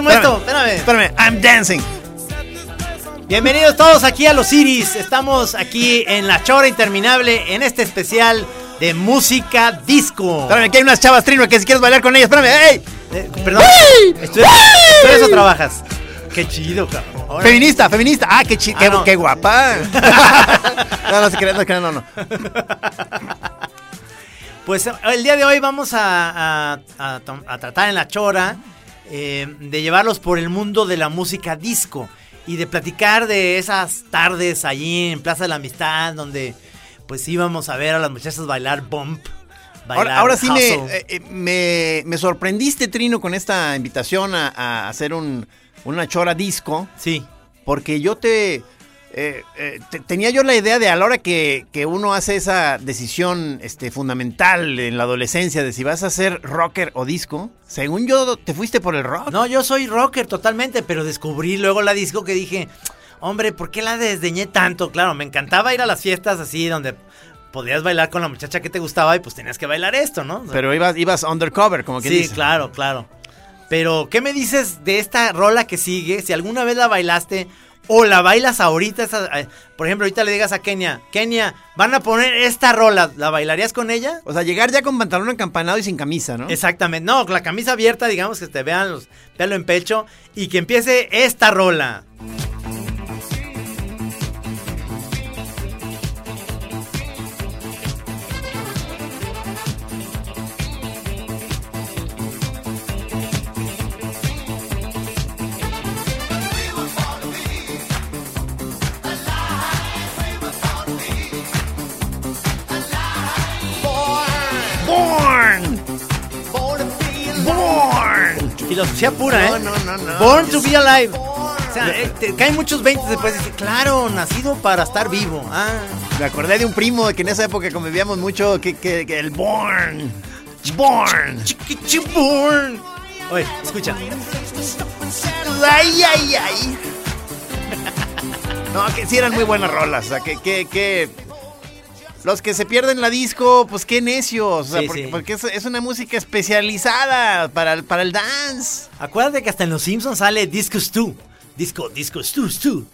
Buenísimo Espérame, esto. Espérame. Espérame, I'm dancing. Bienvenidos todos aquí a Los Iris. Estamos aquí en La Chora Interminable en este especial de música disco. Espérame, que hay unas chavas trino que si quieres bailar con ellas, espérame, ¡ey! Eh, perdón. Esto es, esto es o trabajas. Qué chido, cabrón. Ahora- Feminista, feminista. Ah, qué chi- Ah, qué, no. qué guapa. no, no se crean, no se crean, no, no. Pues eh, el día de hoy vamos a, a- a tom- a tratar en La Chora eh, de llevarlos por el mundo de la música disco y de platicar de esas tardes allí en Plaza de la Amistad donde pues íbamos a ver a las muchachas bailar bump. Bailar Ahora, ahora sí me, eh, eh, me, me sorprendiste, Trino, con esta invitación a, a hacer un, una chora disco. Sí. Porque yo te, eh, eh, te- Tenía yo la idea de a la hora que, que uno hace esa decisión este, fundamental en la adolescencia de si vas a ser rocker o disco, según yo te fuiste por el rock. No, yo soy rocker totalmente, pero descubrí luego la disco que dije, hombre, ¿por qué la desdeñé tanto? Claro, me encantaba ir a las fiestas así donde podías bailar con la muchacha que te gustaba y pues tenías que bailar esto, ¿no? Pero ibas, ibas undercover, como que sí, dice. claro, claro. Pero, ¿qué me dices de esta rola que sigue? Si alguna vez la bailaste o la bailas ahorita, esa- eh, por ejemplo, ahorita le digas a Kenia, Kenia, van a poner esta rola, ¿la bailarías con ella? O sea, llegar ya con pantalón acampanado y sin camisa, ¿no? Exactamente, no, con la camisa abierta, digamos que te vean los pelo en pecho y que empiece esta rola. Born. Filosofía pura, ¿eh? No, no, no, no. Born to be alive. O sea, eh, te caen muchos 20 después y dices, claro, nacido para estar vivo. Ah. Me acordé de un primo que en esa época convivíamos mucho, que, que- que el Born. Born. Born. Oye, escucha. Ay, ay, ay. No, que sí eran muy buenas rolas. O sea, que, que, que los que se pierden la disco, pues qué necios. O sea, Sí, porque, sí. porque es, es una música especializada para, el- para el dance. Acuérdate que hasta en Los Simpsons sale Disco Stu. Disco, Disco Stu, Stu.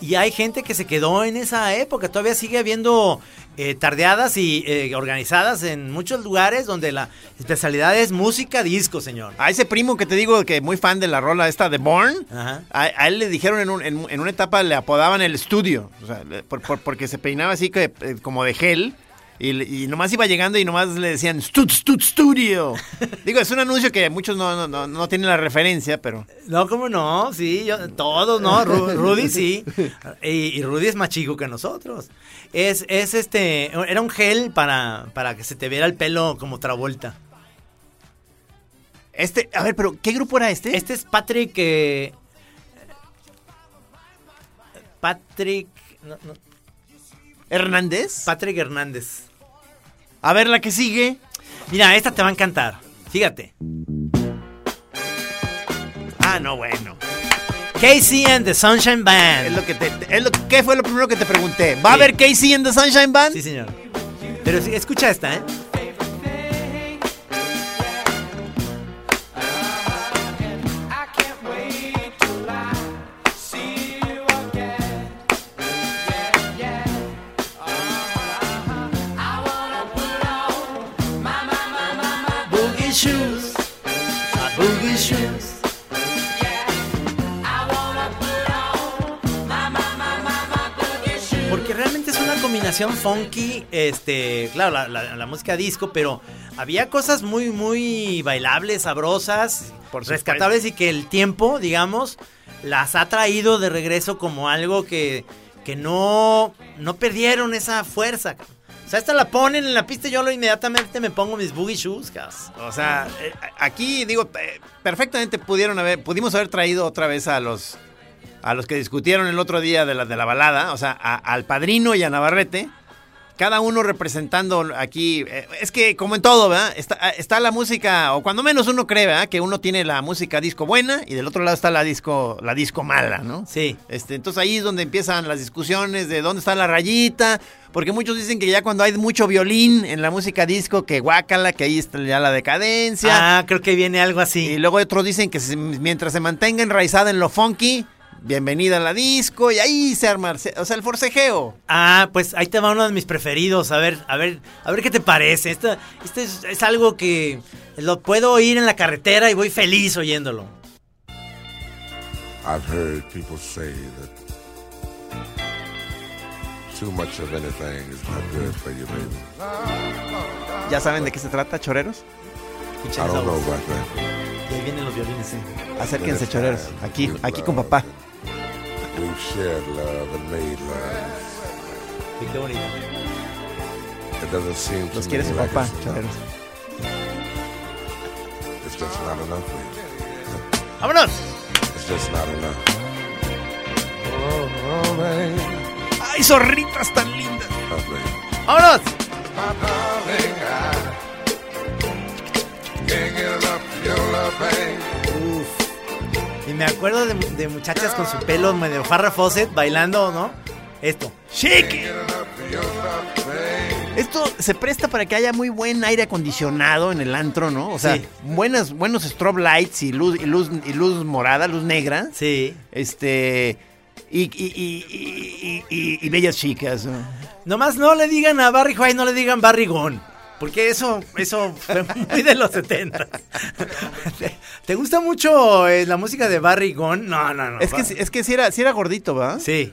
Y hay gente que se quedó en esa época. Todavía sigue habiendo eh, tardeadas y eh, organizadas en muchos lugares donde la especialidad es música disco, señor. A ese primo que te digo que muy fan de la rola esta de Born, a, a él le dijeron en, un- en- en una etapa le apodaban el estudio, o sea, le- por- por- porque se peinaba así que, eh, como de gel Y, nomás iba llegando y nomás le decían Stut Stut Studio. Digo, es un anuncio que muchos no, no, no, no tienen la referencia, pero No, ¿cómo no? Sí, yo- todos, ¿no? Ru- Rudy sí. Y, y Rudy es más chico que nosotros. Es, es este, era un gel para, para que se te viera el pelo como Travolta. este, a ver, pero ¿qué grupo era este? Este es Patrick. eh, Patrick. Hernández. Patrick Hernández. A ver la que sigue. Mira, esta te va a encantar. Fíjate. Ah, no, bueno. Casey and the Sunshine Band. Es lo que te, es lo, ¿Qué fue lo primero que te pregunté? ¿Va a haber Casey en The Sunshine Band? Sí, señor. Pero escucha esta, ¿eh? Funky, este, claro, la, la- la música disco, pero había cosas muy, muy bailables, sabrosas, Por rescatables y que el tiempo, digamos, las ha traído de regreso como algo que, que no, no perdieron esa fuerza. O sea, esta la ponen en la pista y yo lo inmediatamente me pongo mis boogie shoes. O sea, eh, aquí digo, eh, perfectamente pudieron haber, pudimos haber traído otra vez a los a los que discutieron el otro día de la, de la balada, o sea, a- al padrino y a Navarrete, cada uno representando aquí, eh, es que como en todo, ¿verdad? Está, está la música, o cuando menos uno cree, ¿verdad? Que uno tiene la música disco buena y del otro lado está la disco, la disco mala, ¿no? Sí. Este, entonces ahí es donde empiezan las discusiones de dónde está la rayita, porque muchos dicen que ya cuando hay mucho violín en la música disco, que guácala, que ahí está ya la decadencia. Ah, creo que viene algo así. Y luego otros dicen que mientras se mantenga enraizada en lo funky, bienvenida a la disco, y ahí se arma, o sea, el forcejeo. Ah, pues ahí te va uno de mis preferidos. A ver, a ver, a ver qué te parece. Esto, esto es, es algo que lo puedo oír en la carretera y voy feliz oyéndolo. I've heard people say that too much of anything is not good for you, baby. ¿Ya saben de qué se trata, choreros? Escuchen I don't know about that. Y ahí vienen los violines. sí. Acérquense, choreros. Aquí, aquí con papá. We've shared love and made love. Sí, qué bonito. It doesn't seem to Los me quiere su like papá, it's just not enough for you. ¡Vámonos! It's just not enough. Oh, oh. ¡Ay, zorritas tan lindas! Oh. ¡Vámonos! My darling, I can't get enough of your love, babe. Uf. Y me acuerdo de, de muchachas con su pelo medio Farrah Fawcett bailando, ¿no? Esto. ¡Shake! Esto se presta para que haya muy buen aire acondicionado en el antro, ¿no? O sea, Sí. buenas, buenos strobe lights y luz, y luz, y luz morada, luz negra. Sí. Este. Y, y, y, y- y- y bellas chicas. ¿no? Nomás no le digan a Barry White, no le digan Barry Gone. Porque eso, eso fue muy de los 70. ¿Te, te gusta mucho eh, la música de Barry Gone? No, no, no. Es que, es que sí era, sí era gordito, ¿verdad? Sí.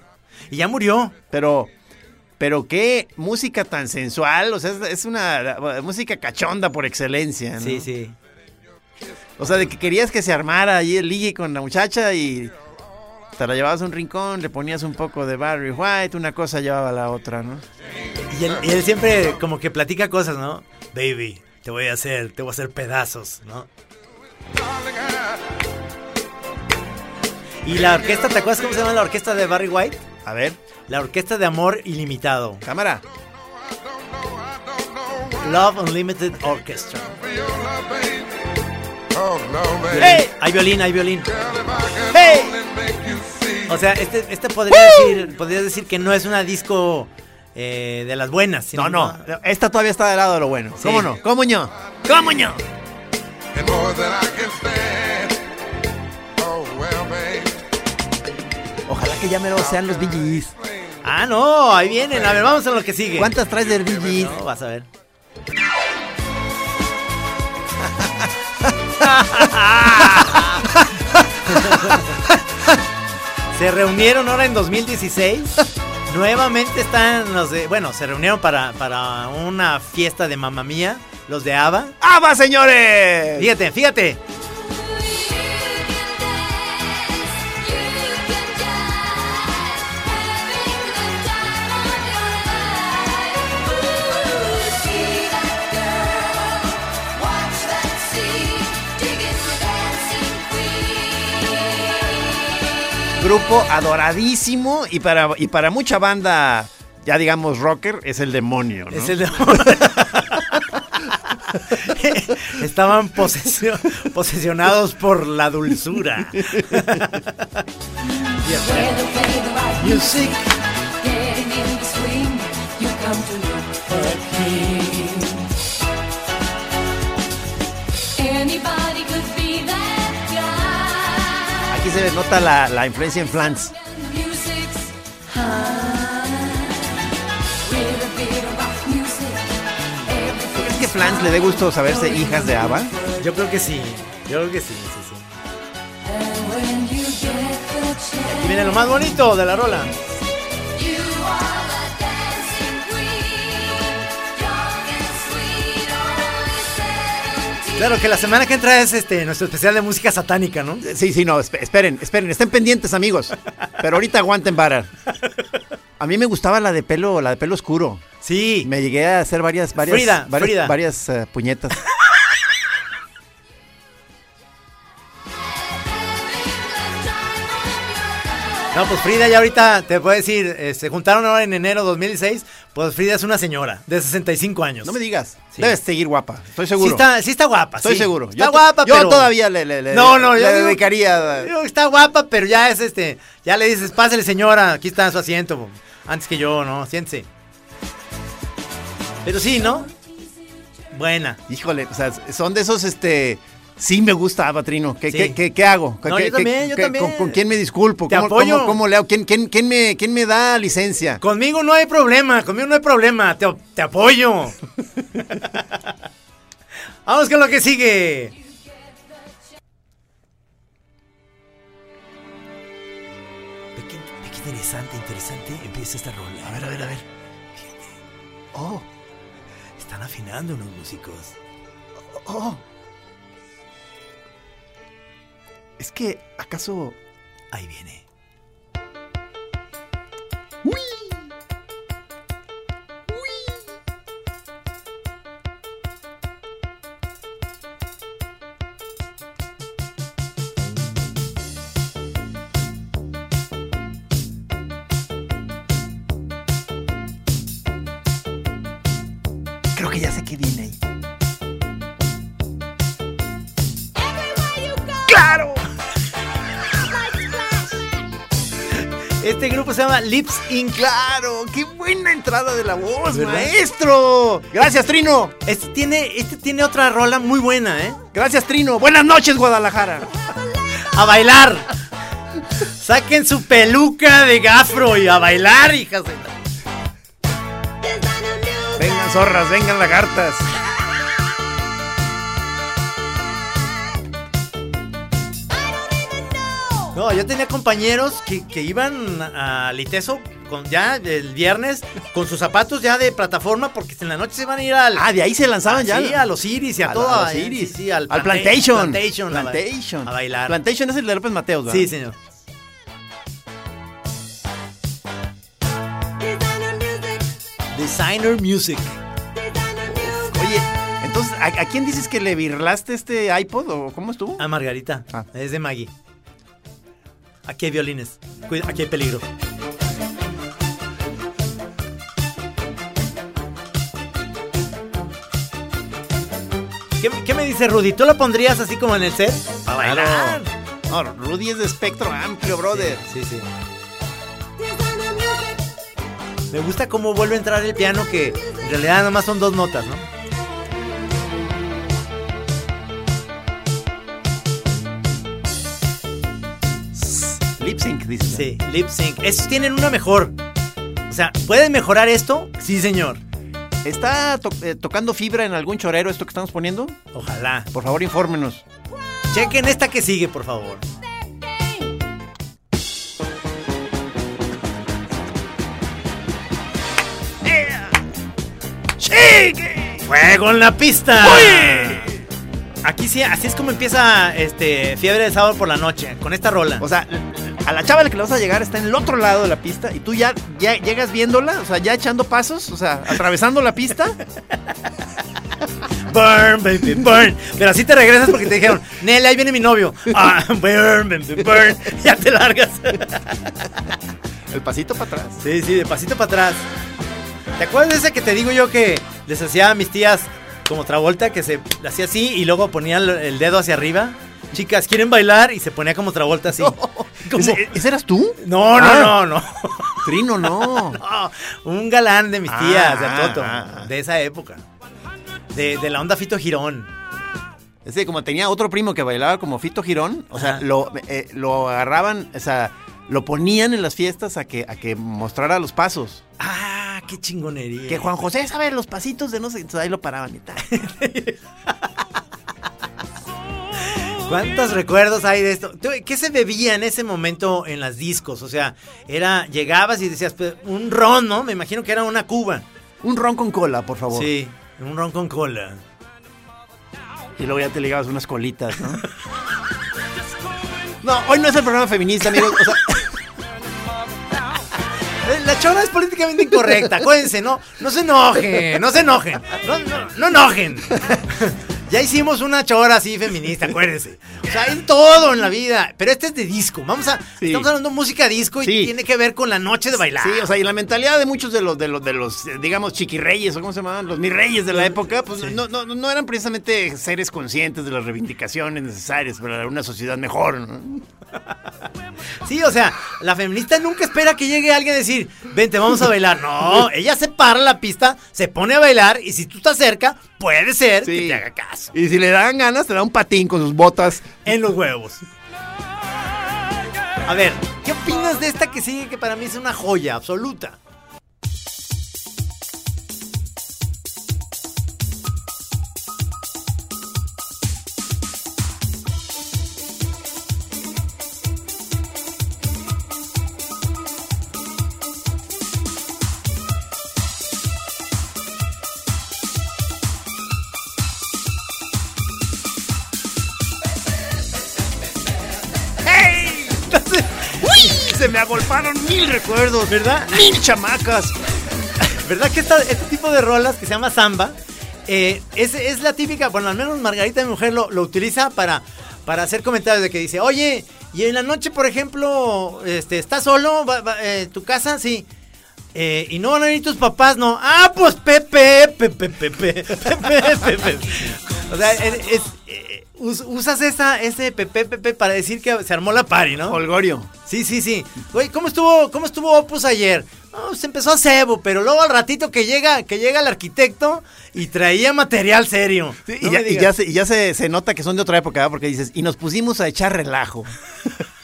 Y ya murió. Pero. Pero qué música tan sensual. O sea, es, es una música cachonda por excelencia. ¿no? Sí, sí. O sea, de que querías que se armara ahí el ligue con la muchacha y la llevabas a un rincón, le ponías un poco de Barry White, una cosa llevaba a la otra, ¿no? Y él, y él siempre como que platica cosas, ¿no? Baby, te voy a hacer, te voy a hacer pedazos, ¿no? Y la orquesta, ¿te acuerdas cómo se llama la orquesta de Barry White? A ver, La Orquesta de Amor Ilimitado. cámara. Love Unlimited Orchestra. Oh. ¡Hey! Hay violín, hay violín. ¡Hey! O sea, este, este podría decir, podrías decir que no es una disco eh, de las buenas. sino- No, no, esta todavía está del lado de lo bueno. Sí. ¿Cómo no? ¿Cómo no? ¿Cómo no? And more than I can stand. Oh, well, babe. Ojalá que ya me lo sean los BGs. Ah, no, ahí vienen. A ver, vamos a lo que sigue. ¿Cuántas traes del BGs? No, vas a ver. Se reunieron ahora en 2016 Nuevamente están los de. Bueno, se reunieron para, para una fiesta de mamá mía, los de ABBA. ¡Ava, señores! Fíjate, fíjate. Grupo adoradísimo y para, y para mucha banda, ya digamos rocker, es el demonio, ¿no? Es el de- Estaban posesio- posesionados por la dulzura. se nota la, la influencia en Flans. Music's high. With a bit of rock music. Everything ¿Es que Flans le dé gusto saberse hijas de Ava? Yo creo que sí. Yo creo que sí, sí, sí. Y viene lo más bonito de la rola. Claro que la semana que entra es este nuestro especial de música satánica, ¿no? Sí, sí, no, esp- esperen, esperen, estén pendientes, amigos. Pero ahorita aguanten vara. A mí me gustaba la de pelo, la de pelo oscuro. Sí. Me llegué a hacer varias, varias, Frida, varias, Frida. varias, eh, puñetas. No, pues Frida ya ahorita te puedo decir, eh, se juntaron ahora en enero 2016, pues Frida es una señora de 65 años. No me digas. Sí. Debes seguir guapa, estoy seguro. Sí está, sí está guapa. Estoy sí. seguro. Está Yo- guapa, yo pero... todavía le, le, le- No, no, le yo digo- dedicaría. Digo Está guapa, pero ya es este, ya le dices, pásale señora, aquí está su asiento, antes que yo, ¿no? Siéntese. Pero sí, ¿no? Buena. Híjole, o sea, son de esos, este. Sí me gusta Ava Trino. ¿Qué, Sí. qué, qué- qué hago? No, ¿Qué- yo también, yo también. Con, con quién me disculpo? Te ¿Cómo, apoyo. cómo- cómo le hago? ¿Quién, quién, quién me, quién me da licencia? Conmigo no hay problema, conmigo no hay problema, te, te apoyo. Vamos con lo que sigue. Qué, interesante, interesante empieza esta rola. A ver, a ver, a ver. Fíjate. Oh, están afinando unos músicos. Oh. Es que, ¿acaso. Ahí viene. Creo Este grupo se llama Lips Inc. ¡Claro! ¡Qué buena entrada de la voz, ¿Verdad? maestro! Gracias, Trino. Este tiene, este tiene otra rola muy buena, ¿eh? Gracias, Trino. Buenas noches, Guadalajara. a bailar. Saquen su peluca de gafro y a bailar, hijas de Vengan, zorras, vengan, lagartas. No, yo tenía compañeros que, que iban a Liteso con, ya el viernes con sus zapatos ya de plataforma porque en la noche se van a ir al... Ah, de ahí se lanzaban ya. Sí, a los Iris y a, A todo. a los Iris. sí, sí, al, Al planta- Plantation. Plantation. Plantation. A bailar. Plantation es el de López Mateos, ¿verdad? Sí, señor. Designer Music. Oye, entonces, ¿a, a quién dices que le virlaste este iPod o cómo estuvo? A Margarita. Ah. Es de Maggie. Aquí hay violines. Aquí hay peligro. ¿Qué, qué me dice Rudy? ¿Tú lo pondrías así como en el set? Para bailar. No, Rudy es de espectro amplio, brother. Sí, sí. Me gusta cómo vuelve a entrar el piano que en realidad nada más son dos notas, ¿no? Lip sync, dice. Sí, lip sync. Esos tienen una mejor. O sea, ¿pueden mejorar esto? Sí, señor. ¿Está eh, tocando fibra en algún chorero esto que estamos poniendo? Ojalá. Por favor, infórmenos. Chequen esta que sigue, por favor. Chique. ¡Fuego en la pista! Aquí sí, así es como empieza este Fiebre de Sábado por la Noche, con esta rola. O sea, a la chava a la que le vas a llegar está en el otro lado de la pista y tú ya, ya llegas viéndola, o sea, ya echando pasos, o sea, atravesando la pista. Burn, baby, burn. Pero así te regresas porque te dijeron, Nelly, ahí viene mi novio. Ah, burn, baby, burn. Ya te largas. El pasito para atrás. Sí, sí, de pasito para atrás. ¿Te acuerdas de ese que te digo yo que les hacía a mis tías como Travolta, que se hacía así y luego ponía el- el dedo hacia arriba? Chicas, ¿quieren bailar? Y se ponía como Travolta así. Como- ¿Ese, ese eras tú? No, no, Ah. no, no. Trino, no. No, un galán de mis tías, de Ah, Toto, ah, de esa época. De, de la onda Fito Girón. Ese como tenía otro primo que bailaba como Fito Girón, o sea, lo, eh, lo agarraban, o sea, lo ponían en las fiestas a que, a que mostrara los pasos. Ah, qué chingonería. Que Juan José sabe los pasitos de no sé, entonces ahí lo paraban y tal. ¿Cuántos recuerdos hay de esto? ¿Tú- ¿Qué se bebía en ese momento en las discos? O sea, era, llegabas y decías, pues, un ron, ¿no? Me imagino que era una cuba. Un ron con cola, por favor. Sí, un ron con cola. Y luego ya te ligabas unas colitas, ¿no? No, hoy no es el programa feminista, amigos. O sea, La chona es políticamente incorrecta, acuérdense, no, no se enojen, no se enojen, no, no, no enojen. Ya hicimos una chora así feminista, acuérdense. O sea, hay todo en la vida, pero este es de disco. Vamos a, Sí. estamos hablando de música disco y Sí. tiene que ver con la noche de bailar. sí, o sea, y la mentalidad de muchos de los, de los, de los, eh, digamos, chiquirreyes, o cómo se llamaban, los mis reyes de la época, pues no, no, no eran precisamente seres conscientes de las reivindicaciones necesarias para una sociedad mejor, ¿no? Sí, o sea, la feminista nunca espera que llegue alguien a decir, vente, vamos a bailar. No, ella se para en la pista, se pone a bailar y si tú estás cerca, puede ser que te haga caso. Y si le dan ganas, te da un patín con sus botas. En los huevos. A ver, ¿qué opinas de esta que sigue que para mí es una joya absoluta? Mil recuerdos, ¿Verdad? Mil chamacas. ¿Verdad que este tipo de rolas que se llama samba eh, es, es la típica, bueno, al menos Margarita, mi mujer, lo, lo utiliza para, para hacer comentarios de que dice, oye, y en la noche, por ejemplo, este, ¿estás solo? ¿Va- va- eh, ¿Tu casa? Sí. Eh, y no van a venir tus papás, no. Ah, pues Pepe, Pepe, Pepe, Pepe, Pepe. O sea, es, usas esa, ese Pepe, Pepe para decir que se armó la party, ¿no? Holgorio. Sí, sí, sí. Güey, ¿cómo estuvo, cómo estuvo Opus ayer? No, se empezó a cebo, pero luego al ratito que llega, que llega el arquitecto y traía material serio. Sí, No y, ya, y ya se, y ya se, se nota que son de otra época, ¿verdad? porque dices, y nos pusimos a echar relajo.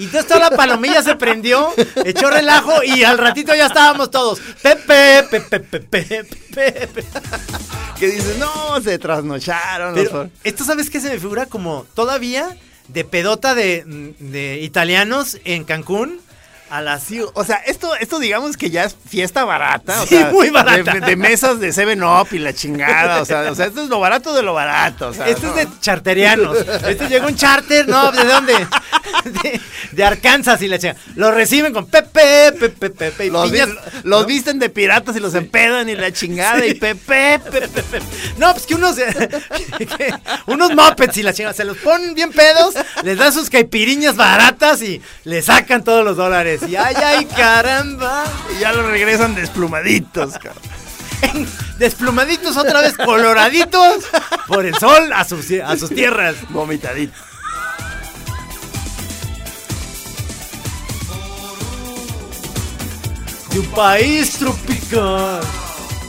Y entonces toda la palomilla se prendió, echó relajo y al ratito ya estábamos todos. Pepe, Pepe, Pepe, Pepe. Que dices, no, se trasnocharon. Pero los- esto, ¿sabes qué se me figura? Como todavía de pedota de, de italianos en Cancún a las... Sí, o sea, esto, esto digamos que ya es fiesta barata. o Sí, sea, muy barata. De, de mesas de Seven Up y la chingada. O sea, o sea, esto es lo barato de lo barato. O sea, no. es de charterianos. Este llega un charter, no, ¿de dónde? De, de Arkansas y la chica. Lo reciben con Pepe, Pepe, Pepe. y Los, piñas. vi- los visten de piratas y los empedan y la chingada y pepe, pepe. No, pues que unos. que unos mopeds y la chica. Se los ponen bien pedos, les dan sus caipiriñas baratas y le sacan todos los dólares. Y ay, ay, caramba. Y ya los regresan desplumaditos, cabrón. Desplumaditos otra vez, coloraditos por el sol a sus, a sus tierras. Vomitaditos. País tropical.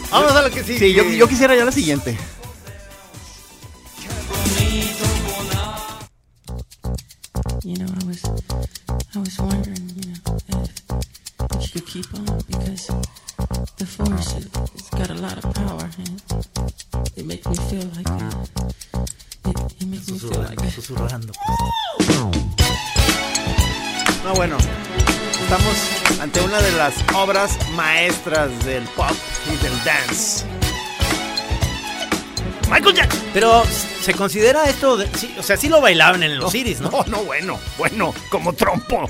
Vamos a lo que sigue. Sí, yo, yo quisiera ya la siguiente. You know, I was, I was wondering, you know, if, if you could keep on because the force it, got a lot of power and it makes me feel like it, it makes me feel like Susurrando. No, bueno, estamos ante una de las obras maestras del pop y del dance. Michael Jackson. Pero se considera esto, de- sí, o sea, sí lo bailaban en los Iris, ¿no? No, no, bueno, bueno, como trompo.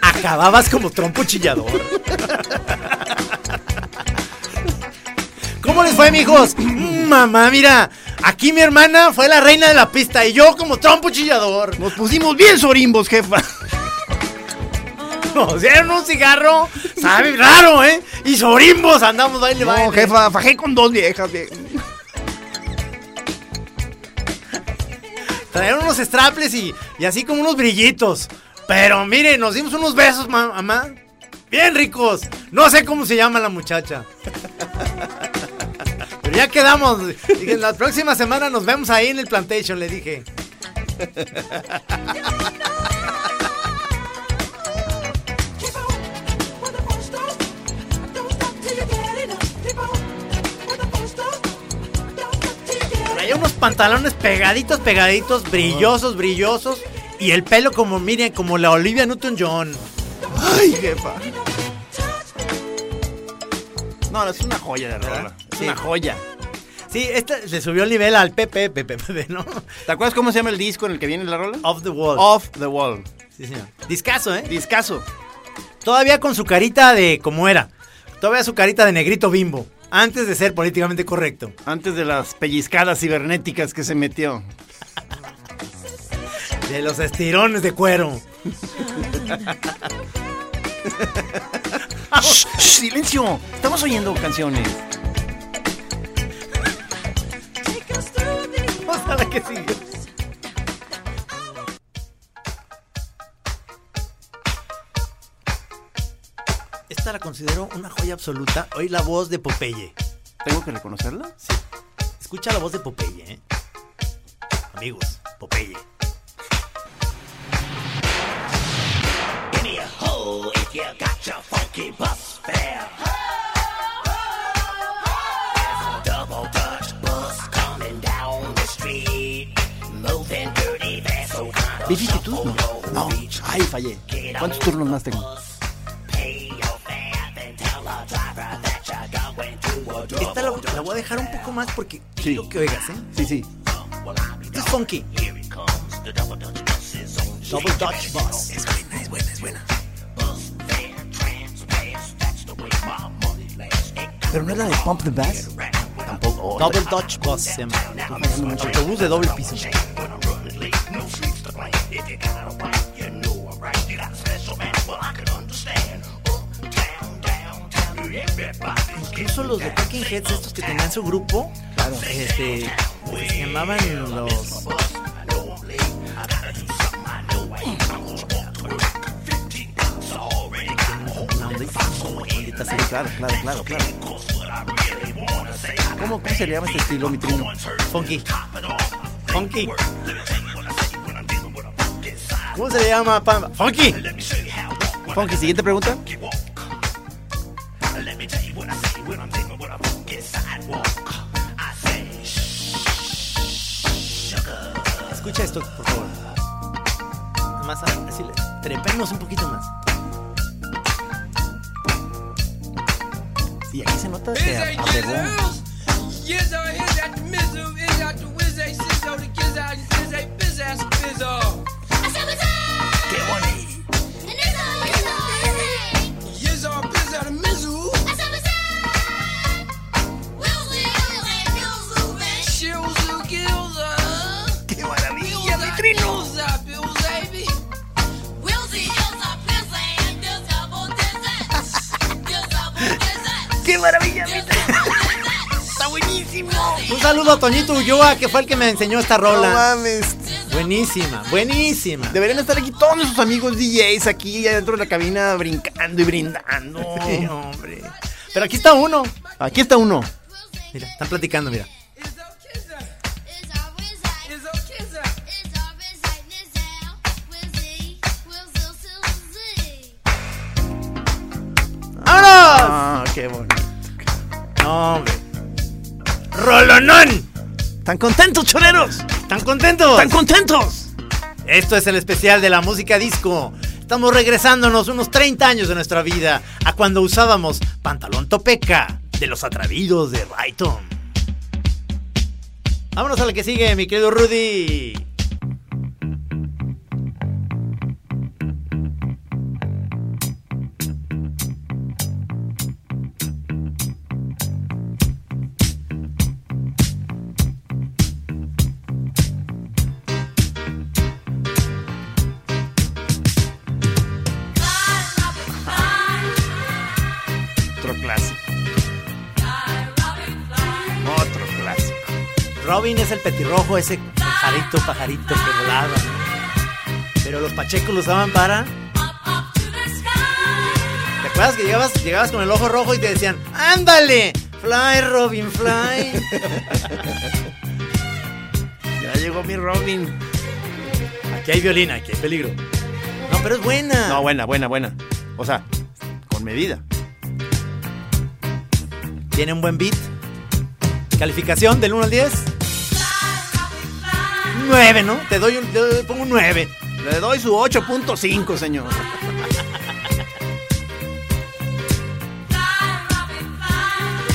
Acababas como trompo chillador. ¿Cómo les fue, mijos? Mm, Mamá, mira, aquí mi hermana fue la reina de la pista y yo como trompo chillador. Nos pusimos bien sorimbos, jefa. Nos dieron un cigarro, sabe raro, ¿eh? Y sorimbos andamos baile, No, baile. jefa, fajé con dos viejas. vie- Trajeron unos straples y, y así como unos brillitos. Pero mire, nos dimos unos besos, ma- mamá. Bien ricos. No sé cómo se llama la muchacha. Pero ya quedamos. Dije, la próxima semana nos vemos ahí en el plantation, le dije. Traía unos pantalones pegaditos, pegaditos, brillosos, brillosos. Y el pelo como, miren, como la Olivia Newton-John. Ay, jefa. No, no, es una joya de rola. Es Sí. una joya. Sí, este le subió el nivel al Pepe, Pepe, Pepe, ¿no? ¿Te acuerdas cómo se llama el disco en el que viene la rola? Off the wall. Off the Wall. Sí, señor. Discaso, ¿eh? Discaso. Todavía con su carita de como era. Todavía su carita de negrito bimbo. Antes de ser políticamente correcto. Antes de las pellizcadas cibernéticas que se metió. De los estirones de cuero. Shh, shh, silencio. Estamos oyendo canciones. Vamos a la que sigue. Esta la considero una joya absoluta. Hoy la voz de Popeye. ¿Tengo que reconocerla? Sí. Escucha la voz de Popeye, ¿eh? Amigos, Popeye. ¿Vicisitudes? No. No. Ay, fallé. ¿Cuántos turnos más tengo? Esta la, la voy a dejar un poco más porque Sí. quiero que oigas, ¿eh? Sí, sí. Esto es funky. Double Dutch Bus. Es buena, es buena, es buena. Pero no es la de Pump the Bass. Tampoco. Double Dutch Bus se llama. Autobús de doble piso. Incluso los de Talking Heads, estos que tenían su grupo, este, se llamaban los. Claro, claro, claro, claro. ¿Cómo, ¿Cómo se le llama este estilo, mi trino? Funky. Funky. ¿Cómo se le llama? Pam? Funky. Funky, siguiente pregunta. Un poquito más. ¡Qué maravilla! ¡Está buenísimo! Un saludo a Toñito Ulloa, que fue el que me enseñó esta No rola. mames. buenísima, buenísima. Deberían estar aquí todos nuestros amigos DJs aquí adentro de la cabina brincando y brindando. Sí, hombre. Pero aquí está uno. Aquí está uno. Mira, están platicando, mira. ¡Vámonos! Ah, qué bonito. No, hombre. ¡Rolonón! ¿Están contentos, choreros? ¿Están contentos? ¿Están contentos? Esto es el especial de la música disco. Estamos regresándonos unos 30 años de nuestra vida a cuando usábamos pantalón topeca de los atrevidos de Rayton. Vámonos a la que sigue, mi querido Rudy. Es el petirrojo, ese pajarito, pajarito que volaba. Pero los pachecos lo usaban para. ¿Te acuerdas que llegabas, llegabas con el ojo rojo y te decían, ¡ándale! Fly, Robin, fly. Ya llegó mi Robin. Aquí hay violín, aquí hay peligro. No, pero es buena. No, buena, buena, buena. O sea, con medida. Tiene un buen beat. Calificación del 1 al 10. 9, ¿no? Te doy un, te pongo un 9. Le doy su 8.5, señor.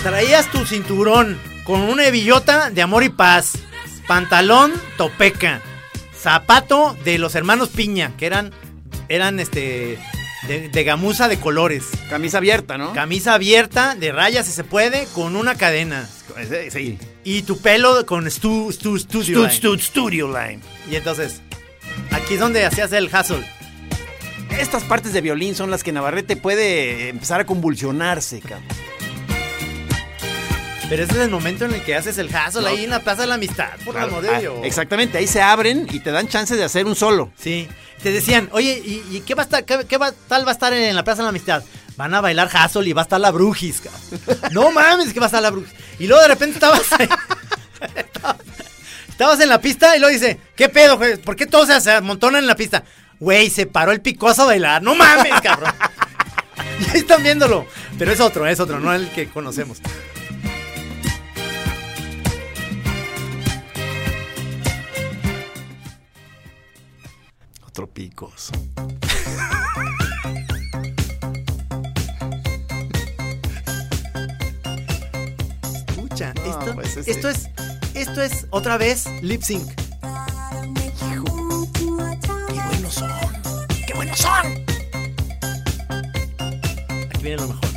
Traías tu cinturón con una hebillota de amor y paz, pantalón topeca, zapato de los hermanos Piña, que eran, eran este, de, de gamuza de colores, Camisa abierta, ¿no? camisa abierta, de rayas si se puede, con una cadena. Sí. Y tu pelo con stu, stu, stu, Stud, stud, Studio Line. Y entonces, aquí es donde hacías el hustle. Estas partes de violín son las que Navarrete puede empezar a convulsionarse, cabrón. Pero ese es el momento en el que haces el hustle No. ahí en la Plaza de la Amistad, por el amor de Ah, Dios. exactamente, ahí se abren y te dan chance de hacer un solo. Sí. Te decían, oye, ¿y, y qué va a estar, qué, qué va- tal va a estar en la Plaza de la Amistad? Van a bailar hustle y va a estar la Brujis. No mames, que va a estar la Brujis. Y luego de repente estabas ahí- Estabas en la pista y luego dice, ¿qué pedo, güey? ¿Por qué todos se- amontonan en la pista? Güey, se paró el picoso a bailar. No mames, cabrón. Y ahí están viéndolo. Pero es otro, es otro, no el que conocemos. Otro picos. Escucha, No, esto, pues ese- esto es, esto es otra vez lip sync. ¡Qué buenos son! ¡Qué buenos son! Aquí viene lo mejor.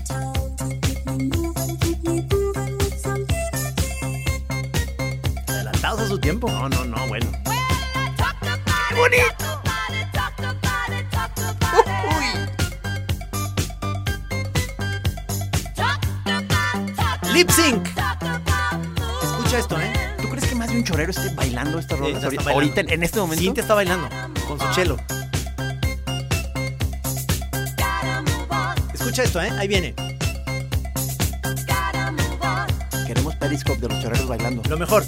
Adelantados a su tiempo. No, no, no, bueno. Lip sync. Escucha esto, ¿eh? ¿Tú crees que más de un chorero esté bailando estas rolas ahorita, bailando. ahorita, en este momento? Cintia está bailando con su chelo. Escucha esto, ¿eh? Ahí viene. Queremos Periscope de los choreros bailando. Lo mejor.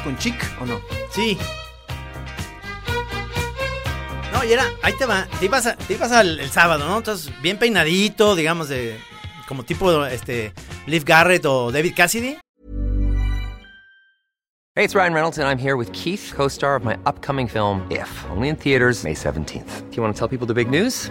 Con Chic o no? Sí. No, y era, ahí te va, te ibas, a- te ibas al el sábado, ¿no? Entonces, bien peinadito, digamos, de como tipo este Liv Garrett o David Cassidy. Hey, it's Ryan Reynolds, and I'm here with Keith, co star of my upcoming film, If, only in theaters, May 17th. Do you want to tell people the big news?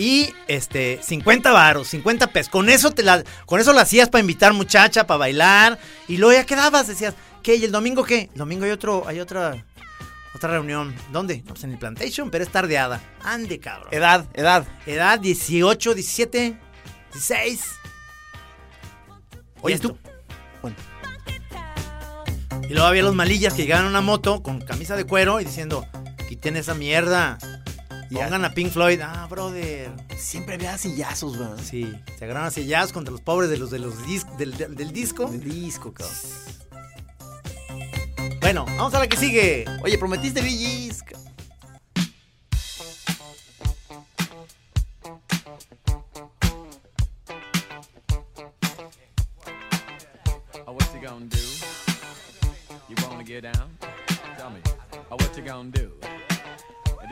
Y este, 50 varos, 50 pesos. Con eso te la, con eso la hacías para invitar muchacha, para bailar. Y luego ya quedabas, decías, ¿qué? ¿Y el domingo qué? El domingo hay otro, hay otra, otra reunión. ¿Dónde? No, pues en el Plantation, pero es tardeada. Ande, cabrón. Edad, edad. Edad 18, 17, 16. Oye, tú. Bueno, Y luego había los malillas que llegaban a una moto con camisa de cuero y diciendo, quiten esa mierda. Ya. Pongan a Pink Floyd. Ah, brother. siempre había sillazos, ¿verdad? Sí, se agarraron jazz contra los pobres de los, de los dis- del, del- del disco. De disco, cabrón. Bueno, vamos a la que sigue. Oye, prometiste ca- Oh, what you gonna do? You wanna get down? Tell me. Oh, what you gonna do?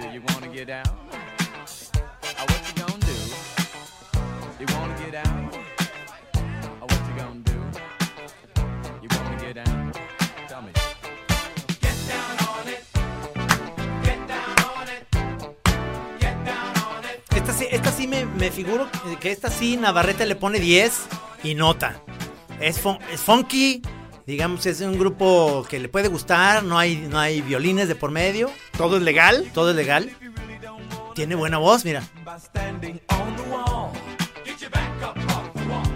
Do you wanna get down? What you gonna do? You wanna get down? What you gonna do? You wanna get down? Tell me. Get down on it. Get down on it. Get down on it. Esta sí, esta sí me, me figuro que esta sí Navarrete le pone 10 y nota. Es, fun- es funky, digamos, es un grupo que le puede gustar, no hay, no hay violines de por medio, ¿Todo es legal? todo es legal. Tiene buena voz, mira.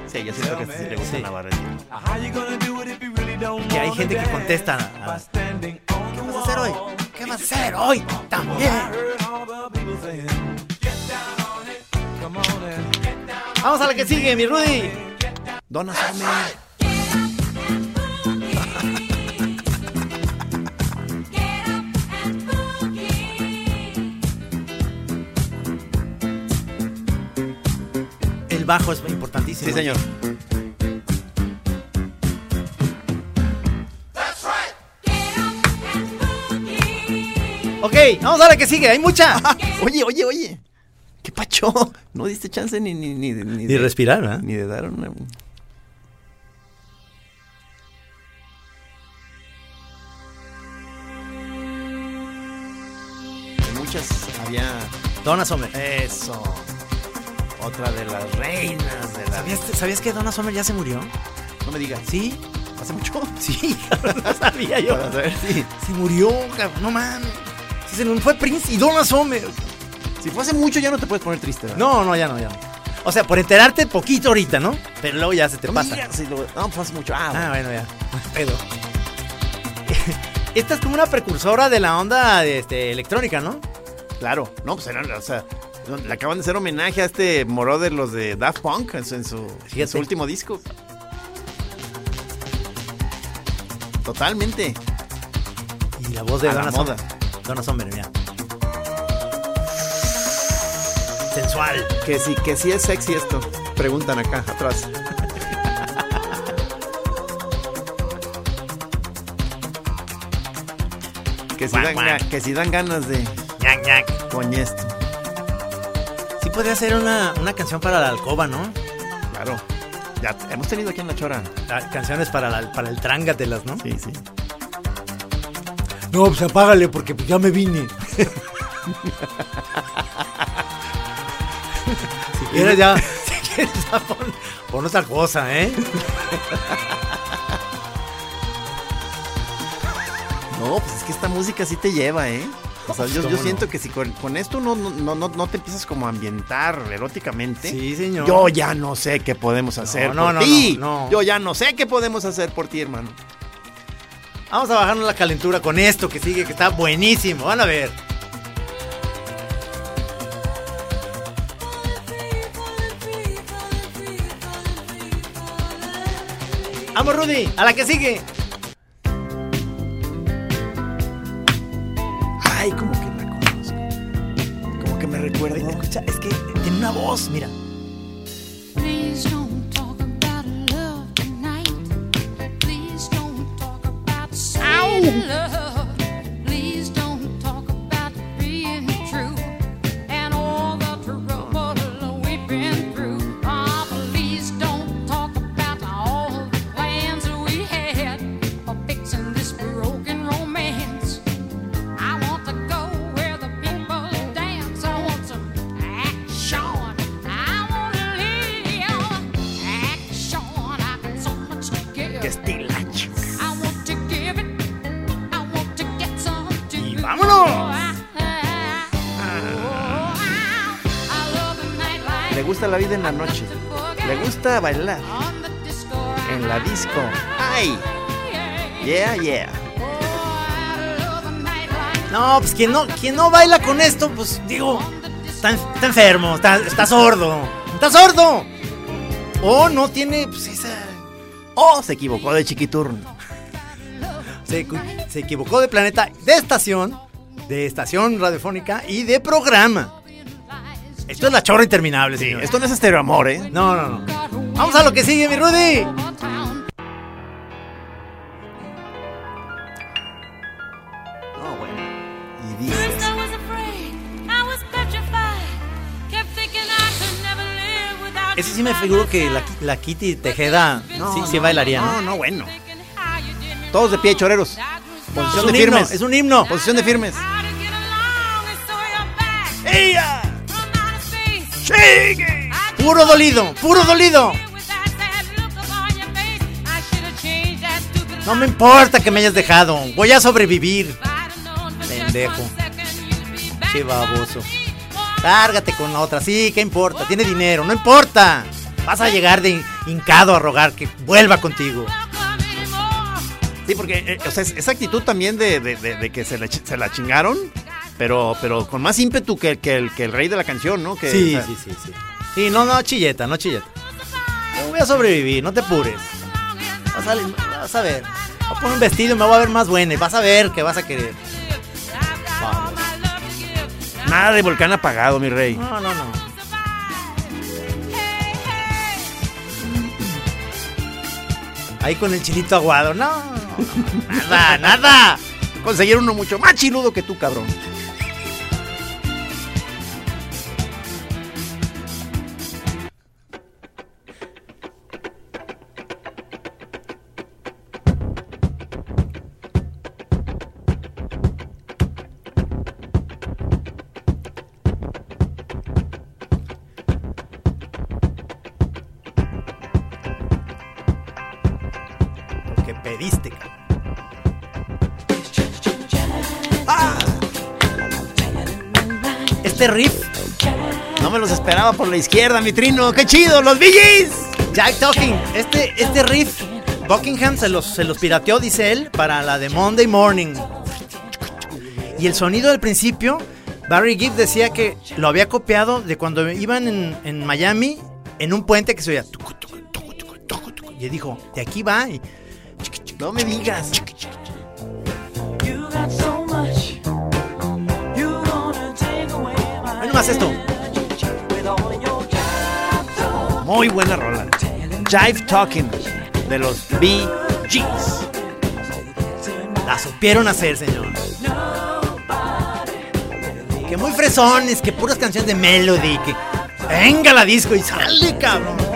Sí, yo siento que sí le gusta Sí. Navarrete. Que hay gente que contesta a- By standing on the ¿Qué vas a hacer hoy? ¿Qué vas a hacer hoy? También. Vamos a la que sigue, mi Rudy. Donna Summer. Bajo es importantísimo. Sí, señor. Ok, vamos a la que sigue, hay mucha. Oye, oye, oye. ¿Qué pacho? No diste chance ni, ni, ni, ni, Ni de, respirar, ¿verdad? ni de dar una... Muchas había... Donna Summer. Eso. Otra de las reinas de la... ¿Sabías, sabías que Donna Summer ya se murió? No me digas. Sí, ¿Hace mucho? sí, no sabía yo. Para saber si... Se murió, cabrón, no mames. Sí, se fue Prince y Donna Summer. Si fue hace mucho ya no te puedes poner triste, ¿verdad? No, no, ya no, ya no. O sea, por enterarte poquito ahorita, ¿no? Pero luego ya se te No pasa. digas si lo- No, pues hace mucho. Ah, Ah, bueno, ya. Pero. Esta es como una precursora de la onda de, este, electrónica, ¿no? Claro, no, pues era, o sea, le acaban de hacer homenaje a este moro de los de Daft Punk en su, en su, en Fíjate. su último disco. Totalmente. Y la voz de A Donna moda. Summer. Donna Summer, mira. Sensual. Que sí, que sí es sexy esto. Preguntan acá, atrás. que, si dan, que si dan ganas de Ñac, ñac. coñe esto. Podría ser una, una canción para la alcoba, ¿no? Claro. Ya hemos tenido aquí en la chora. Ah, Canciones para, la- para el trángatelas, ¿no? Sí, sí. No, pues apágale porque pues, ya me vine. si quieres ya, si quieres ya pon, pon otra cosa, ¿eh? No, pues es que esta música sí te lleva, ¿eh? O sea, yo, siento que si con, con esto no, no, no, no- te empiezas como a ambientar eróticamente. Sí, señor. Yo ya no sé qué podemos hacer no, por no, ti. no, no. Yo ya no sé qué podemos hacer por ti, hermano. Vamos a bajarnos la calentura con esto que sigue, que está buenísimo. Van a ver. Vamos, Rudy, a la que sigue. Escucha, es que tiene una voz, mira. Bailar. En la disco. ¡Ay! Yeah, yeah. No, pues quien no, quien no baila con esto, pues digo, está, está enfermo, está, está sordo. ¡Está sordo! O no tiene pues, esa. Oh, se equivocó de chiquiturno. Se, se equivocó de planeta, de estación, de estación radiofónica y de programa. Esto es la chorra interminable, Sí, señor. esto no es estéreo amor, ¿eh? No, no, no. Vamos a lo que sigue, mi Rudy. No, bueno. Y First dices. I was afraid, I was petrified. Kept thinking I could never live without Ese sí me figuro que la, la Kitty Tejeda No, sí, bailaría, ¿no? No, no, bueno. Todos de pie, choreros. Posición de himno, firmes. es un himno. Posición de firmes. ¡Ella! ¡Sigue! Puro dolido, puro dolido. No me importa que me hayas dejado. Voy a sobrevivir. Pendejo. Che baboso. con la otra. Sí, ¿qué importa? Tiene dinero, no importa. Vas a llegar de hincado a rogar que vuelva contigo. Sí, porque eh, o sea, es- esa actitud también de, de- de- de que se la, ch- se la chingaron, pero, pero con más ímpetu que, que el, que el rey de la canción, ¿no? Que, Sí, o sea, sí, sí, sí. Sí, no, no, chilleta, no chilleta. Yo voy a sobrevivir, no te apures. Vas a, vas a ver. Voy a poner un vestido y me voy a ver más buena y vas a ver que vas a querer. Vamos. Nada de volcán apagado, mi rey. No, no, no. Ahí con el chilito aguado. No, nada, nada. Conseguir uno mucho más chiludo que tú, cabrón. Esperaba por la izquierda, mi trino. ¡Qué chido! ¡Los BGs! Jack Talking, este, este riff, Buckingham se los, se los pirateó, dice él, para la de Monday Morning. Y el sonido del principio, Barry Gibb decía que lo había copiado de cuando iban en, en Miami en un puente que se oía. Y dijo, de aquí va. Y No me digas. Ve nomás esto. Muy buena rola. Jive Talking de los BGs. La supieron hacer, señor. Que muy fresones, que puras canciones de melody, que venga la disco y sale, cabrón.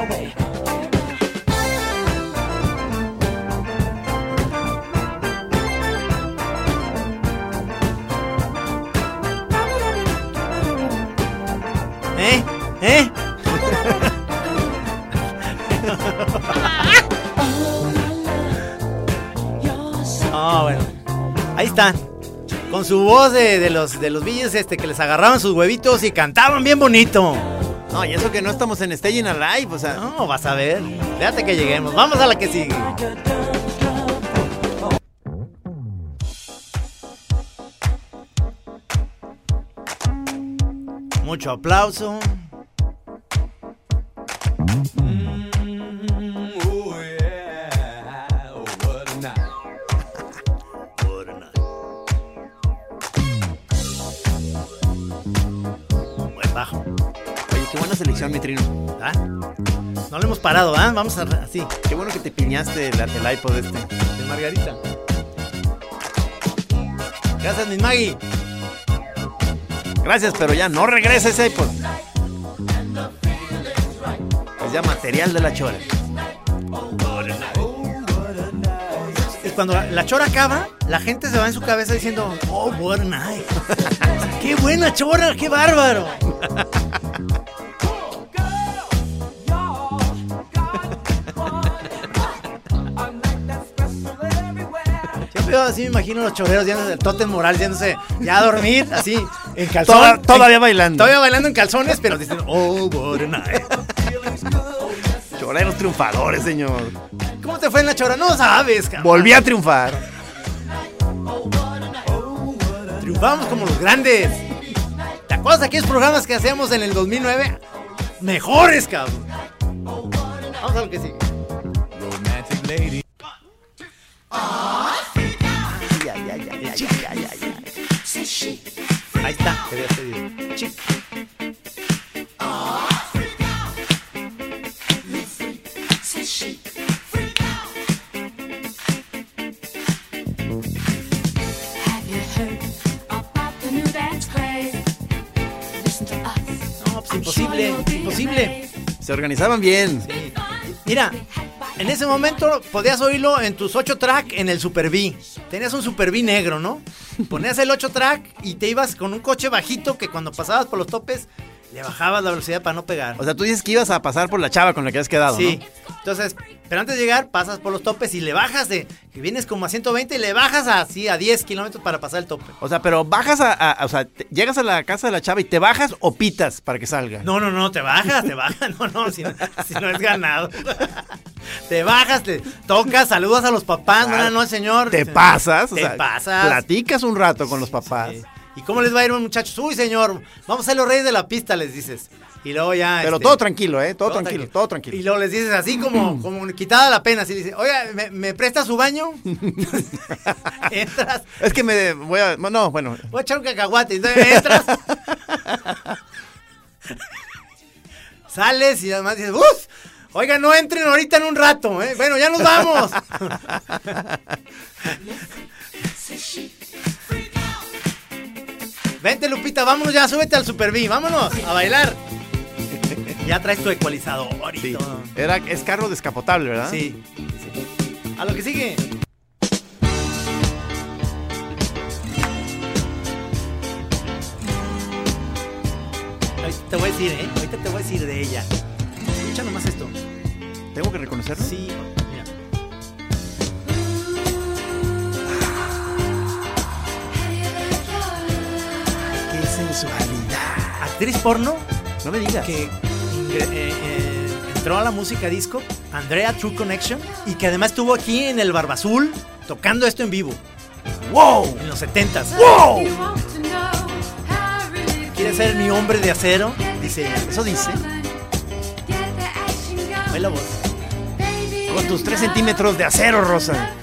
Su voz de, de los de los billes este que les agarraban sus huevitos y cantaban bien bonito. No, y eso que no estamos en Staying Alive, o sea. No, vas a ver. Déjate que lleguemos. Vamos a la que sigue. Mucho aplauso. Buen buena selección, mi trino. ¿ah? No lo hemos parado, ¿ah? Vamos a así. Qué bueno que te piñaste el, el iPod este. De Margarita. Gracias, mi Maggie. Gracias, pero ya no regresa ese iPod. Es ya material de la chora. Y cuando la, la chora acaba, la gente se va en su cabeza diciendo, oh, what a night. ¡Qué buena chora! ¡Qué bárbaro! Así me imagino los choreros yéndose del Totem Moral, yéndose ya a dormir, así, en calzón. Toda- todavía bailando. Todavía bailando en calzones, pero dicen, oh, what a night. Choreros triunfadores, señor. ¿Cómo te fue en la chora? No sabes, cabrón. Volví a triunfar. Triunfamos como los grandes. ¿Te acuerdas de aquellos programas que hacíamos en el 2009? Mejores, cabrón. Vamos a lo que sigue. Romantic lady. Ahí está, te había. Chic. No, pues imposible, imposible. Se organizaban bien. Mira, en ese momento podías oírlo en tus 8 track en el Super B. Tenías un Super B negro, ¿no? Ponías el 8 track y te ibas con un coche bajito que cuando pasabas por los topes le bajabas la velocidad para no pegar. O sea, tú dices que ibas a pasar por la chava con la que has quedado, Sí. ¿no? Entonces, pero antes de llegar, pasas por los topes y le bajas de. Que vienes como a 120 y le bajas así a 10 kilómetros para pasar el tope. O sea, pero bajas a, a- o sea, te- llegas a la casa de la chava y te bajas o pitas para que salga. No, no, no, te bajas, te bajas. No, no, si no, si no es ganado. te bajas, te tocas, saludas a los papás. Claro. No, no, señor. Te pasas, o Te sea, pasas. platicas un rato con los papás. Sí. ¿Y cómo les va a ir, muchachos? Uy, señor, vamos a ser los reyes de la pista, les dices. Y luego ya. Pero este, todo tranquilo, ¿eh? Todo, tranquilo, todo tranquilo. Y luego les dices así como, como quitada la pena, así le dices, oiga, ¿me, me presta su baño? entras, Es que me voy a... No, bueno. voy a echar un cacahuate. Entonces entras. sales y además dices, ¡Uf! Oiga, no entren ahorita en un rato, ¿eh? Bueno, ya nos vamos. Vente, Lupita, vámonos ya, súbete al Super B, vámonos a bailar. Ya traes tu ecualizador y Sí. todo. Era, es carro descapotable, ¿verdad? Sí, sí. A lo que sigue. Ahorita te voy a decir, ¿eh? Ahorita te voy a decir de ella. Escucha nomás esto. ¿Tengo que reconocerlo? Sí, mira. ¡Qué sensualidad! Actriz porno No me digas. que eh, eh, entró a la música disco, Andrea True Connection, y que además estuvo aquí en el Barbazul tocando esto en vivo. ¡Wow! En los 70s. ¡Wow! You want to know how I really ¿Quiere ser mi hombre de acero? Dice ella. Eso dice. La voz. Con tus you 3 know centímetros de acero, Rosa.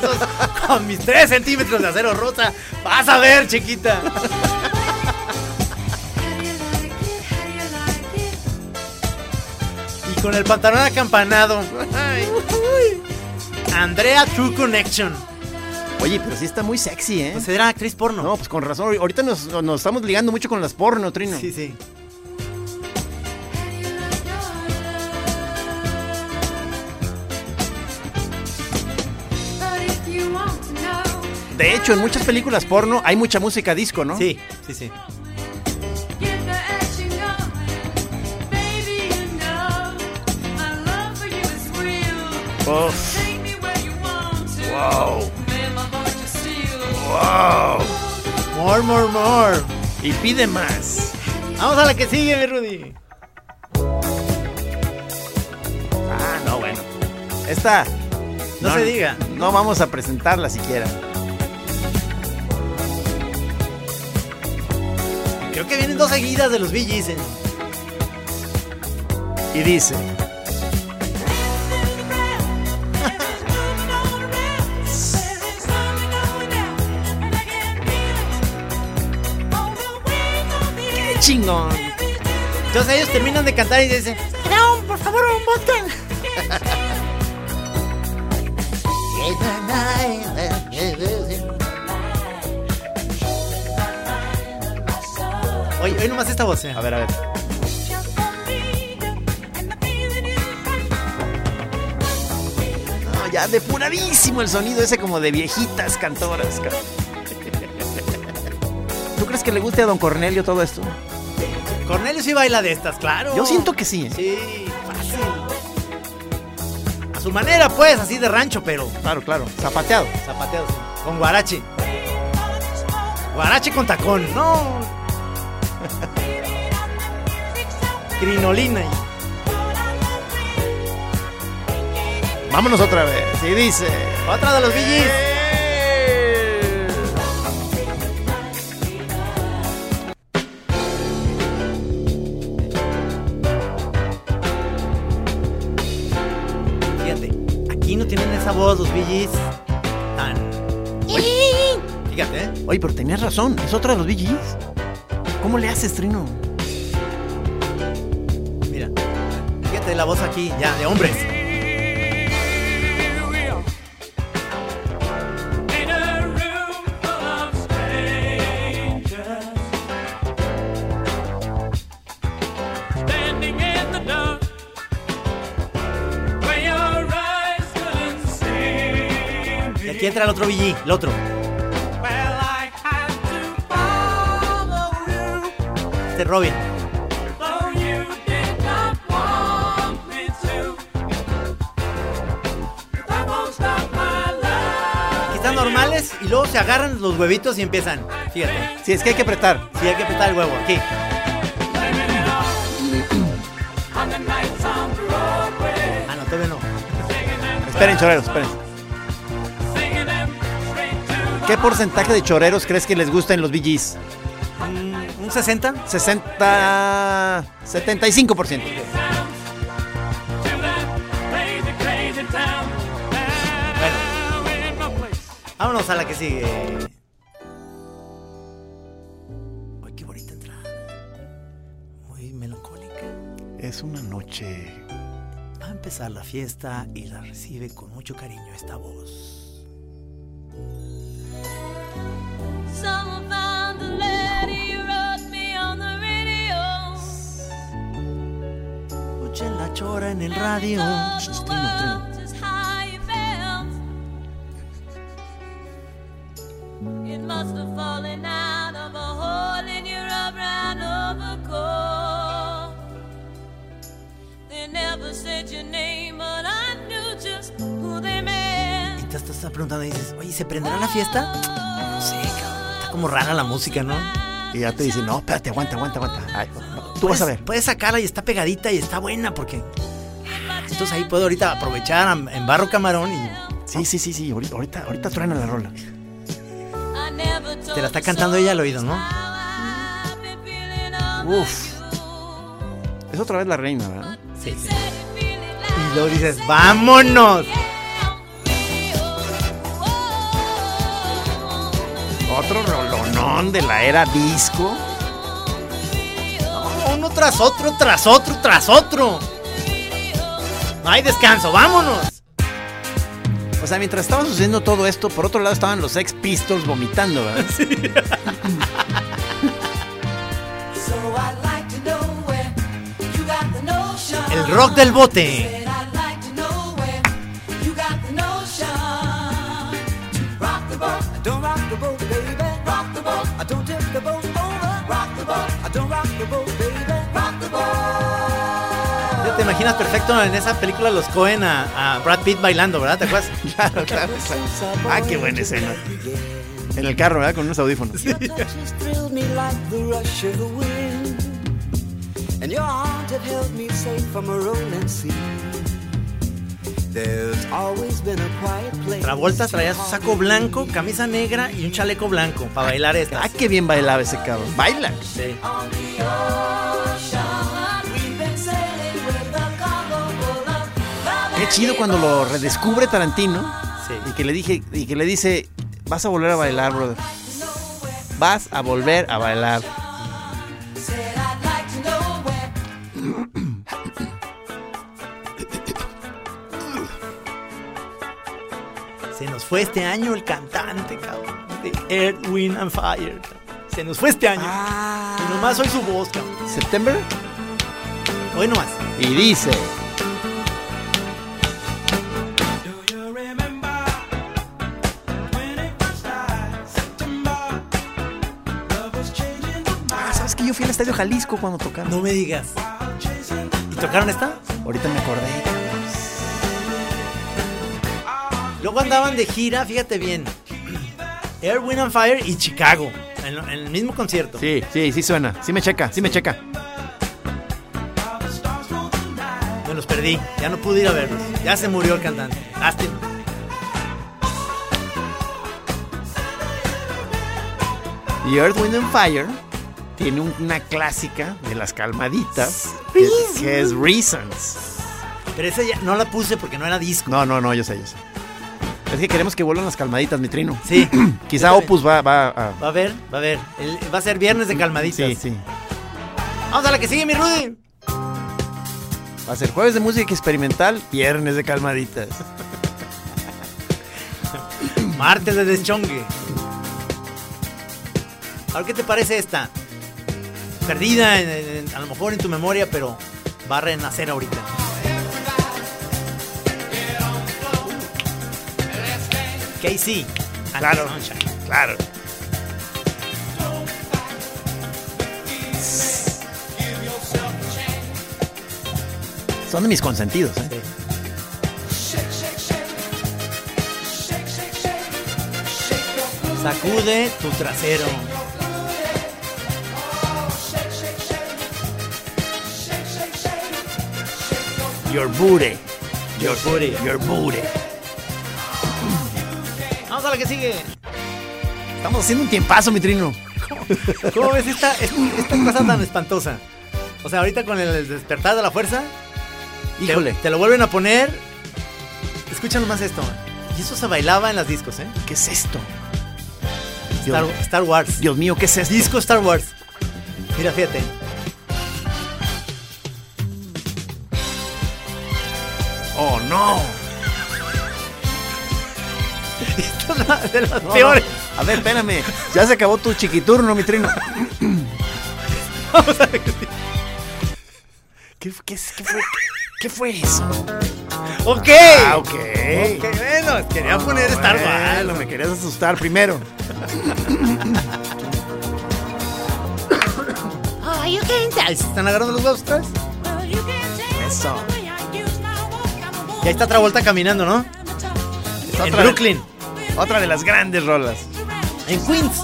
Pedazos con mis 3 centímetros de acero rosa. Vas a ver, chiquita. Y con el pantalón acampanado. Andrea True Connection. Oye, pero sí está muy sexy, ¿eh? Pues era actriz porno. No, pues con razón. Ahorita nos, nos estamos ligando mucho con las porno, Trino. Sí, sí. De hecho, en muchas películas porno hay mucha música disco, ¿no? Sí, sí, sí. to. Wow. Wow. More, more, more. Y pide más. Vamos a la que sigue, mi Rudy. Ah, no, bueno. Esta. No se diga. No vamos a presentarla siquiera. Creo que vienen dos seguidas de los Bee Gees, ¿eh? Y dice. ¡Qué chingón! Entonces ellos terminan de cantar y dicen, por favor, un vodka. Oye nomás esta voz, eh. A ver, a ver. No, ya depuradísimo el sonido ese como de viejitas cantoras. ca- ¿Tú crees que le guste a don Cornelio todo esto? Cornelio sí baila de estas, claro. Yo siento que sí. ¿eh? Sí, fácil. A su manera, pues, así de rancho, pero Claro, claro. Zapateado. zapateado. sí. Con guarache. Guarache con tacón. No. Crinolina. Vámonos otra vez. Y dice. Otra de los Billys. Fíjate, aquí no tienen esa voz los Billys tan... Fíjate, ¿eh? Oye, pero tenías razón. Es otra de los VGs. ¿Cómo le haces, Trino? Fíjate la voz aquí, ya, de hombres. Y aquí entra el otro Billy, el otro. Este Robin. Y luego se agarran los huevitos y empiezan. Fíjate. Sí, es que hay que apretar. Sí, hay que apretar el huevo. Aquí. Ah, no, todavía no. Esperen, choreros, esperen. ¿Qué porcentaje de choreros crees que les gusta en los VGs? Mm, ¿Un 60? 60. 75%. A la que sigue. Ay, qué bonita entrada. Muy melancólica. Es una noche. Va a empezar la fiesta y la recibe con mucho cariño esta voz. Someone found the letter you wrote me on the radio. Escuchen la chora en el radio. Estás preguntando y dices, oye, ¿se prenderá la fiesta? No sé, cabrón. Está como rara la música, ¿no? Y ya te dicen, no, espérate, aguanta, aguanta, aguanta. Ay, tú vas a ver. Puedes sacarla y está pegadita y está buena porque. Entonces ahí puedo ahorita aprovechar en barro camarón y Sí, sí, sí, sí. Ahorita, ahorita, truena la rola. Te la está cantando ella al oído, ¿no? Uf. Es otra vez la reina, ¿verdad? Sí, sí. Y luego dices, ¡vámonos! Otro rolonón de la era disco. No, uno tras otro, tras otro, tras otro. No hay descanso, vámonos. O sea, mientras estaba sucediendo todo esto, por otro lado estaban los Sex Pistols vomitando, ¿verdad? El rock del bote. Te imaginas perfecto en esa película Los Cohen a, a Brad Pitt bailando, ¿verdad? ¿Te acuerdas? Claro, claro. Ah, qué buena escena. En el carro, ¿verdad? Con unos audífonos. Your Travolta traía su saco blanco, camisa negra y un chaleco blanco para bailar esta. Ah, qué bien bailaba ese cabrón. Baila. Sí. Qué chido cuando lo redescubre Tarantino. Sí. Y que le dije, y que le dice, vas a volver a bailar, brother. Vas a volver a bailar. Nos fue este año el cantante, cabrón. De Earth, Wind and Fire. Se nos fue este año. Y nomás soy su voz, cabrón. September. Hoy nomás. Y dice. Do you remember 21st night, September? Love was changing the Ah, ¿sabes que yo fui al Estadio Jalisco cuando tocaron? No me digas. ¿Y tocaron esta? Ahorita me acordé, cabrón. Luego andaban de gira, fíjate bien. Air, Wind and Fire y Chicago. En, en el mismo concierto. Sí, sí, sí suena. Sí me checa, sí me checa. Me los perdí. Ya no pude ir a verlos. Ya se murió el cantante. Lástima. Y Earth, Wind and Fire tiene un- una clásica de las calmaditas que, que es Reasons. Pero esa ya no la puse porque no era disco. No, no, no, yo sé, yo sé. Es que queremos que vuelvan las calmaditas, mi trino. Sí. Quizá. Opus va, va a... Va a ver, va a ver. El- va a ser viernes de calmaditas. Sí, sí. Vamos a la que sigue, mi Rudy. Va a ser jueves de música experimental, viernes de calmaditas. Martes de deschongue. Ahora, ¿qué te parece esta? Perdida en- en- a lo mejor en tu memoria, pero va a renacer ahorita. KC. Claro. Claro. Son de mis consentidos, ¿eh? Sacude tu trasero. Your booty. Your booty. Your booty. La que sigue. Estamos haciendo un tiempazo, mi trino. ¿Cómo ves esta, esta cosa tan espantosa? O sea, ahorita con el despertar de la fuerza, te- Híjole. Te, lo vuelven a poner. Escucha nomás esto. Y eso se bailaba en las discos, ¿eh? ¿Qué es esto? Star, Star Wars. Dios mío, ¿qué es esto? Disco Star Wars. Mira, fíjate. De No, peores. no. A ver, espérame. Ya se acabó tu chiquiturno, mi trino. Vamos a ver qué. ¿Qué, qué, fue, qué fue eso? Ok. Ah, ok. Ok, bueno, quería poner Star Wars. Bueno, me querías asustar primero. Oh, you can't tell. ¿Se están agarrando los huevos otra? Eso. Y ahí está Travolta caminando, ¿no? En otra- Brooklyn. Otra de las grandes rolas. En Queens.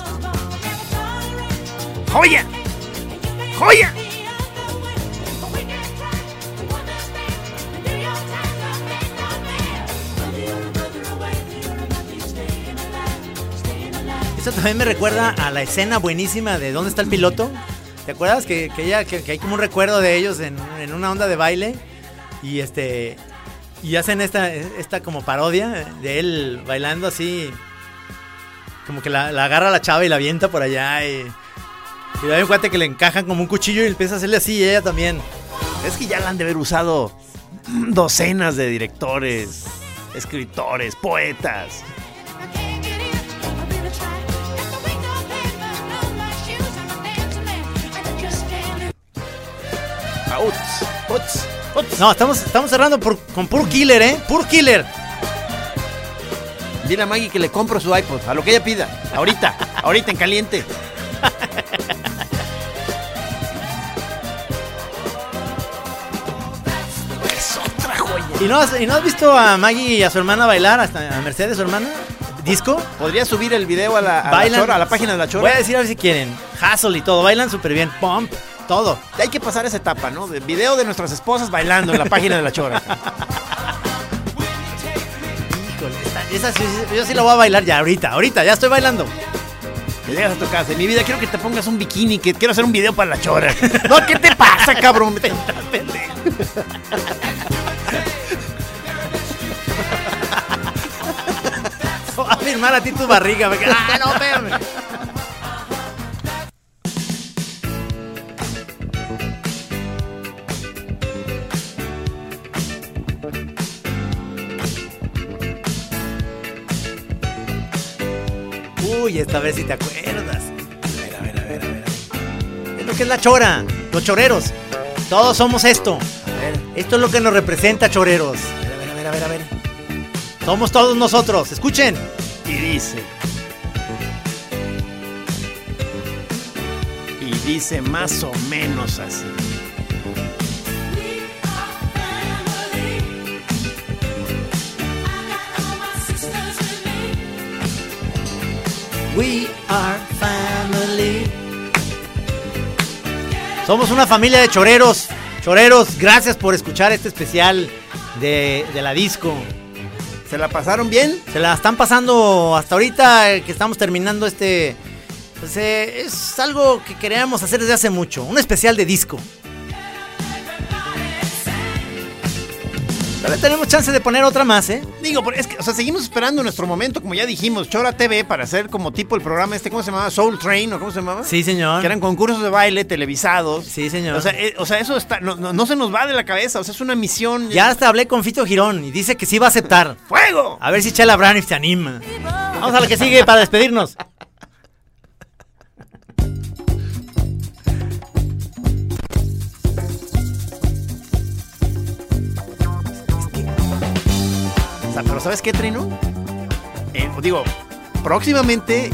¡Joya! ¡Joya! Eso también me recuerda a la escena buenísima de ¿Dónde está el piloto? ¿Te acuerdas que, que, hay como un recuerdo de ellos en, en una onda de baile? Y este y hacen esta, esta como parodia de él bailando así. Como que la, la agarra a la chava y la avienta por allá. Y, y hay un cuate que le encajan como un cuchillo y empieza a hacerle así y ella también. Es que ya la han de haber usado docenas de directores, escritores, poetas. Outs, outs, outs. No, estamos, estamos cerrando por- con puro killer, ¿eh? Puro killer. Dile a Maggie que le compro su iPod, a lo que ella pida. Ahorita, ahorita en caliente. Es otra joya. ¿Y no, has, ¿Y no has visto a Maggie y a su hermana bailar? Hasta a Mercedes, su hermana. ¿Disco? Podría subir el video a la, a la chora, a la página de la chora. Voy a decir a ver si quieren. Hustle y todo. Bailan súper bien. Pump. Todo. Hay que pasar esa etapa, ¿no? De video de nuestras esposas bailando en la página de la chora. Híjole, esa sí- yo sí la voy a bailar ya ahorita. Ahorita, ya estoy bailando. Que llegas a tu casa. En mi vida quiero que te pongas un bikini, que quiero hacer un video para la chora. No, ¿qué te pasa, cabrón? Voy a firmar a ti tu barriga. Ah, no. Esta vez si te acuerdas. A ver, a ver, a ver, a ver. Lo que es la chora. Los choreros. Todos somos esto. A ver, Esto es lo que nos representa, choreros. a ver, a ver, a ver, a ver. Somos todos nosotros. Escuchen. Y dice. Y dice más o menos así. We are family. Somos una familia de choreros. Choreros, gracias por escuchar este especial de, de la disco. ¿Se la pasaron bien? Se la están pasando hasta ahorita eh, que estamos terminando este... pues, eh, es algo que queríamos hacer desde hace mucho. Un especial de disco. Todavía tenemos chance de poner otra más, ¿eh? Digo, es que, o sea, seguimos esperando nuestro momento, como ya dijimos, Chora TV para hacer como tipo el programa este, ¿cómo se llamaba? Soul Train, ¿o cómo se llamaba? Sí, señor. Que eran concursos de baile televisados. Sí, señor. O sea, eh, o sea eso está, no, no- no se nos va de la cabeza, o sea, es una misión. Ya hasta hablé con Fito Girón y dice que sí va a aceptar. ¡Fuego! A ver si Chela Braniff se anima. Vamos a la que sigue para despedirnos. Pero ¿sabes qué, Trino? Eh, digo, próximamente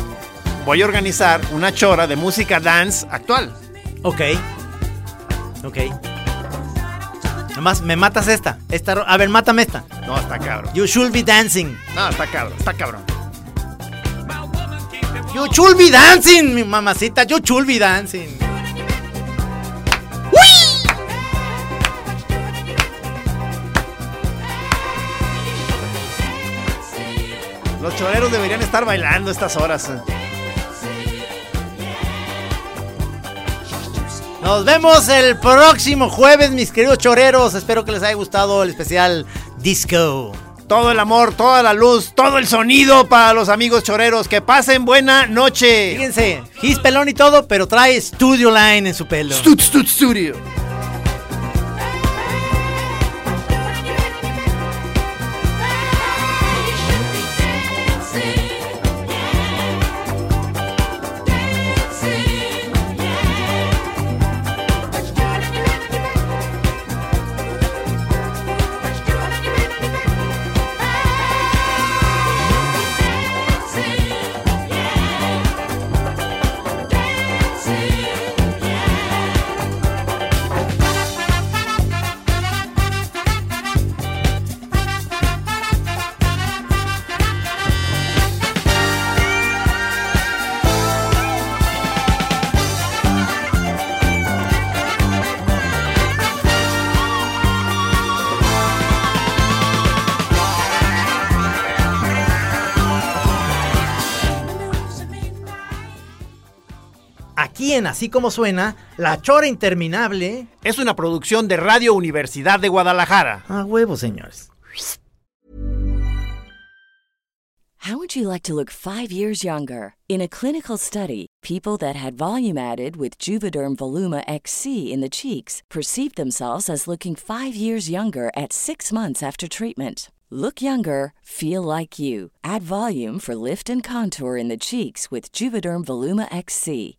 voy a organizar una chora de música dance actual. Ok. Ok. Además, me matas esta. esta a ver, mátame esta. No, está cabrón. You should be dancing. No, está cabrón, está cabrón. You should be dancing, mi mamacita. You should be dancing. Los choreros deberían estar bailando estas horas. Nos vemos el próximo jueves, mis queridos choreros. Espero que les haya gustado el especial disco. Todo el amor, toda la luz, todo el sonido para los amigos choreros. Que pasen buena noche. Fíjense, gis pelón y todo, pero trae Studio Line en su pelo. Stud, stud, studio. Así Como Suena, La Chora Interminable. Es una producción de Radio Universidad de Guadalajara. A huevo, señores. How would you like to look five years younger? In a clinical study, people that had volume added with Juvederm Voluma XC in the cheeks perceived themselves as looking five years younger at six months after treatment. Look younger, feel like you. Add volume for lift and contour in the cheeks with Juvederm Voluma XC.